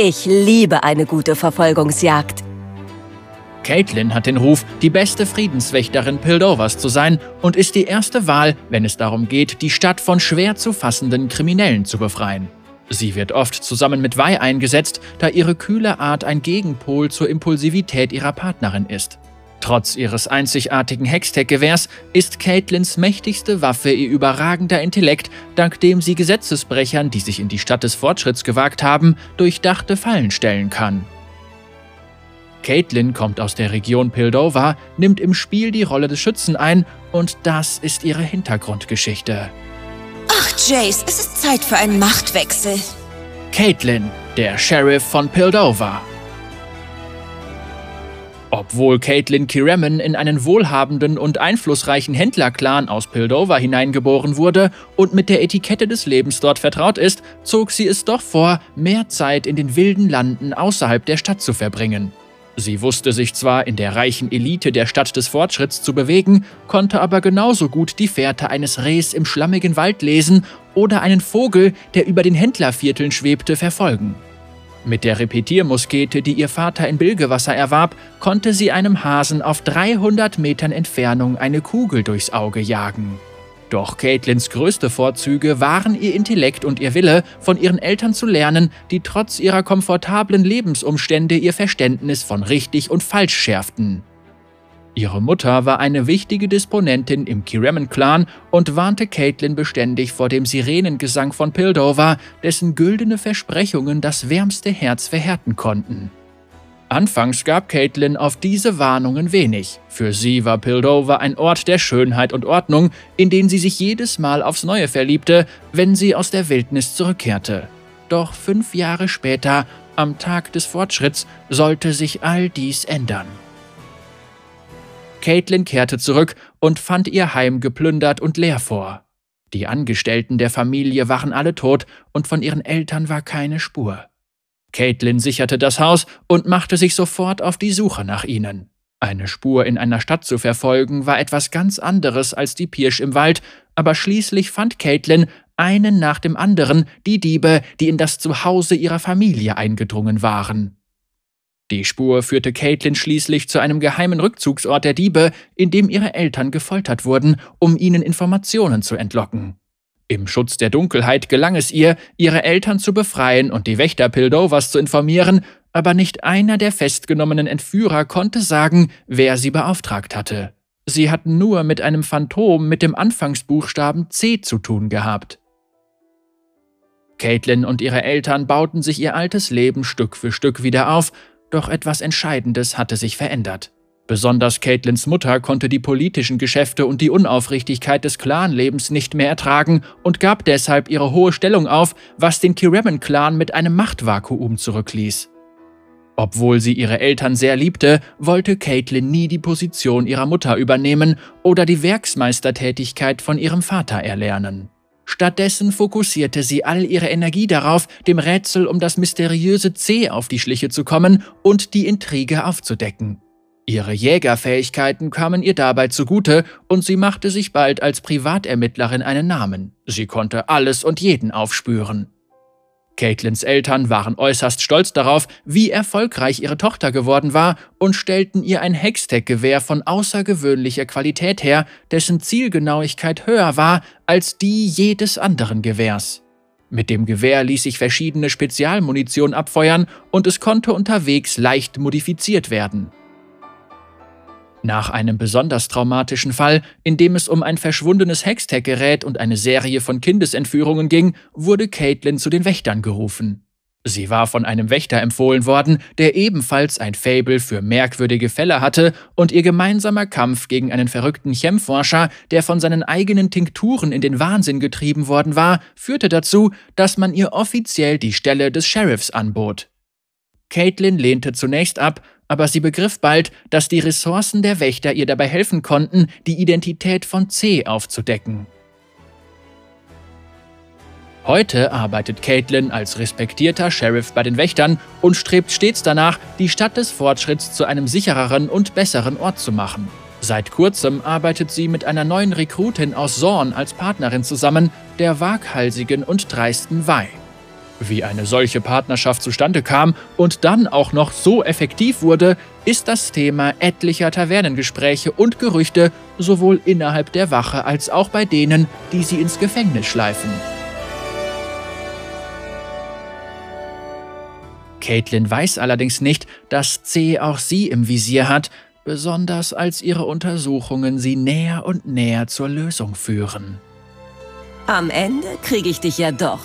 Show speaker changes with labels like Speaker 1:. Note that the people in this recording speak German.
Speaker 1: Ich liebe eine gute Verfolgungsjagd.
Speaker 2: Caitlin hat den Ruf, die beste Friedenswächterin Pildovers zu sein und ist die erste Wahl, wenn es darum geht, die Stadt von schwer zu fassenden Kriminellen zu befreien. Sie wird oft zusammen mit Vi eingesetzt, da ihre kühle Art ein Gegenpol zur Impulsivität ihrer Partnerin ist. Trotz ihres einzigartigen Hextech-Gewehrs ist Caitlins mächtigste Waffe ihr überragender Intellekt, dank dem sie Gesetzesbrechern, die sich in die Stadt des Fortschritts gewagt haben, durchdachte Fallen stellen kann. Caitlin kommt aus der Region Pildova, nimmt im Spiel die Rolle des Schützen ein und das ist ihre Hintergrundgeschichte.
Speaker 3: Ach, Jace, es ist Zeit für einen Machtwechsel.
Speaker 2: Caitlin, der Sheriff von Pildova. Obwohl Caitlin Kiremen in einen wohlhabenden und einflussreichen Händlerclan aus Pildova hineingeboren wurde und mit der Etikette des Lebens dort vertraut ist, zog sie es doch vor, mehr Zeit in den wilden Landen außerhalb der Stadt zu verbringen. Sie wusste sich zwar in der reichen Elite der Stadt des Fortschritts zu bewegen, konnte aber genauso gut die Fährte eines Rehs im schlammigen Wald lesen oder einen Vogel, der über den Händlervierteln schwebte, verfolgen. Mit der Repetiermuskete, die ihr Vater in Bilgewasser erwarb, konnte sie einem Hasen auf 300 Metern Entfernung eine Kugel durchs Auge jagen. Doch Caitlins größte Vorzüge waren ihr Intellekt und ihr Wille, von ihren Eltern zu lernen, die trotz ihrer komfortablen Lebensumstände ihr Verständnis von richtig und falsch schärften. Ihre Mutter war eine wichtige Disponentin im Kiremen-Clan und warnte Caitlin beständig vor dem Sirenengesang von Pildover, dessen güldene Versprechungen das wärmste Herz verhärten konnten. Anfangs gab Caitlin auf diese Warnungen wenig. Für sie war Pildover ein Ort der Schönheit und Ordnung, in den sie sich jedes Mal aufs Neue verliebte, wenn sie aus der Wildnis zurückkehrte. Doch fünf Jahre später, am Tag des Fortschritts, sollte sich all dies ändern. Caitlin kehrte zurück und fand ihr Heim geplündert und leer vor. Die Angestellten der Familie waren alle tot und von ihren Eltern war keine Spur. Caitlin sicherte das Haus und machte sich sofort auf die Suche nach ihnen. Eine Spur in einer Stadt zu verfolgen war etwas ganz anderes als die Pirsch im Wald, aber schließlich fand Caitlin einen nach dem anderen die Diebe, die in das Zuhause ihrer Familie eingedrungen waren. Die Spur führte Caitlin schließlich zu einem geheimen Rückzugsort der Diebe, in dem ihre Eltern gefoltert wurden, um ihnen Informationen zu entlocken. Im Schutz der Dunkelheit gelang es ihr, ihre Eltern zu befreien und die Wächter Pildovers zu informieren, aber nicht einer der festgenommenen Entführer konnte sagen, wer sie beauftragt hatte. Sie hatten nur mit einem Phantom mit dem Anfangsbuchstaben C zu tun gehabt. Caitlin und ihre Eltern bauten sich ihr altes Leben Stück für Stück wieder auf, doch etwas Entscheidendes hatte sich verändert. Besonders Caitlins Mutter konnte die politischen Geschäfte und die Unaufrichtigkeit des Clanlebens nicht mehr ertragen und gab deshalb ihre hohe Stellung auf, was den Kiremen-Clan mit einem Machtvakuum zurückließ. Obwohl sie ihre Eltern sehr liebte, wollte Caitlin nie die Position ihrer Mutter übernehmen oder die Werksmeistertätigkeit von ihrem Vater erlernen. Stattdessen fokussierte sie all ihre Energie darauf, dem Rätsel um das mysteriöse C auf die Schliche zu kommen und die Intrige aufzudecken. Ihre Jägerfähigkeiten kamen ihr dabei zugute und sie machte sich bald als Privatermittlerin einen Namen. Sie konnte alles und jeden aufspüren. Caitlins Eltern waren äußerst stolz darauf, wie erfolgreich ihre Tochter geworden war und stellten ihr ein Hextech-Gewehr von außergewöhnlicher Qualität her, dessen Zielgenauigkeit höher war als die jedes anderen Gewehrs. Mit dem Gewehr ließ sich verschiedene Spezialmunition abfeuern und es konnte unterwegs leicht modifiziert werden. Nach einem besonders traumatischen Fall, in dem es um ein verschwundenes Hextech-Gerät und eine Serie von Kindesentführungen ging, wurde Caitlin zu den Wächtern gerufen. Sie war von einem Wächter empfohlen worden, der ebenfalls ein Fable für merkwürdige Fälle hatte, und ihr gemeinsamer Kampf gegen einen verrückten Chemforscher, der von seinen eigenen Tinkturen in den Wahnsinn getrieben worden war, führte dazu, dass man ihr offiziell die Stelle des Sheriffs anbot. Caitlin lehnte zunächst ab, aber sie begriff bald, dass die Ressourcen der Wächter ihr dabei helfen konnten, die Identität von C aufzudecken. Heute arbeitet Caitlin als respektierter Sheriff bei den Wächtern und strebt stets danach, die Stadt des Fortschritts zu einem sichereren und besseren Ort zu machen. Seit kurzem arbeitet sie mit einer neuen Rekrutin aus Zorn als Partnerin zusammen, der waghalsigen und dreisten Wei. Wie eine solche Partnerschaft zustande kam und dann auch noch so effektiv wurde, ist das Thema etlicher Tavernengespräche und Gerüchte sowohl innerhalb der Wache als auch bei denen, die sie ins Gefängnis schleifen. Caitlin weiß allerdings nicht, dass C auch sie im Visier hat, besonders als ihre Untersuchungen sie näher und näher zur Lösung führen.
Speaker 1: Am Ende kriege ich dich ja doch.